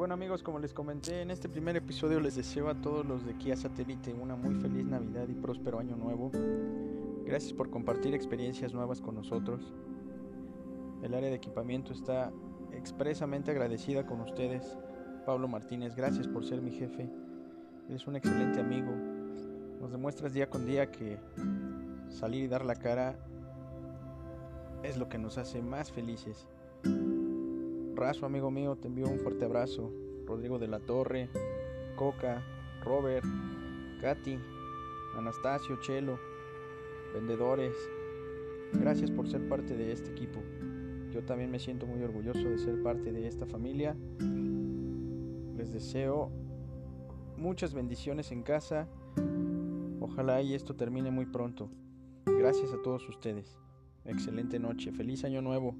bueno amigos, como les comenté en este primer episodio, les deseo a todos los de Kia Satélite una muy feliz Navidad y próspero año nuevo. Gracias por compartir experiencias nuevas con nosotros. El área de equipamiento está expresamente agradecida con ustedes. Pablo Martínez, gracias por ser mi jefe. Eres un excelente amigo. Nos demuestras día con día que salir y dar la cara es lo que nos hace más felices. Razo, amigo mío, te envío un fuerte abrazo. Rodrigo de la Torre, Coca, Robert, Katy, Anastasio, Chelo, vendedores. Gracias por ser parte de este equipo. Yo también me siento muy orgulloso de ser parte de esta familia. Les deseo muchas bendiciones en casa. Ojalá y esto termine muy pronto. Gracias a todos ustedes. Excelente noche. Feliz año nuevo.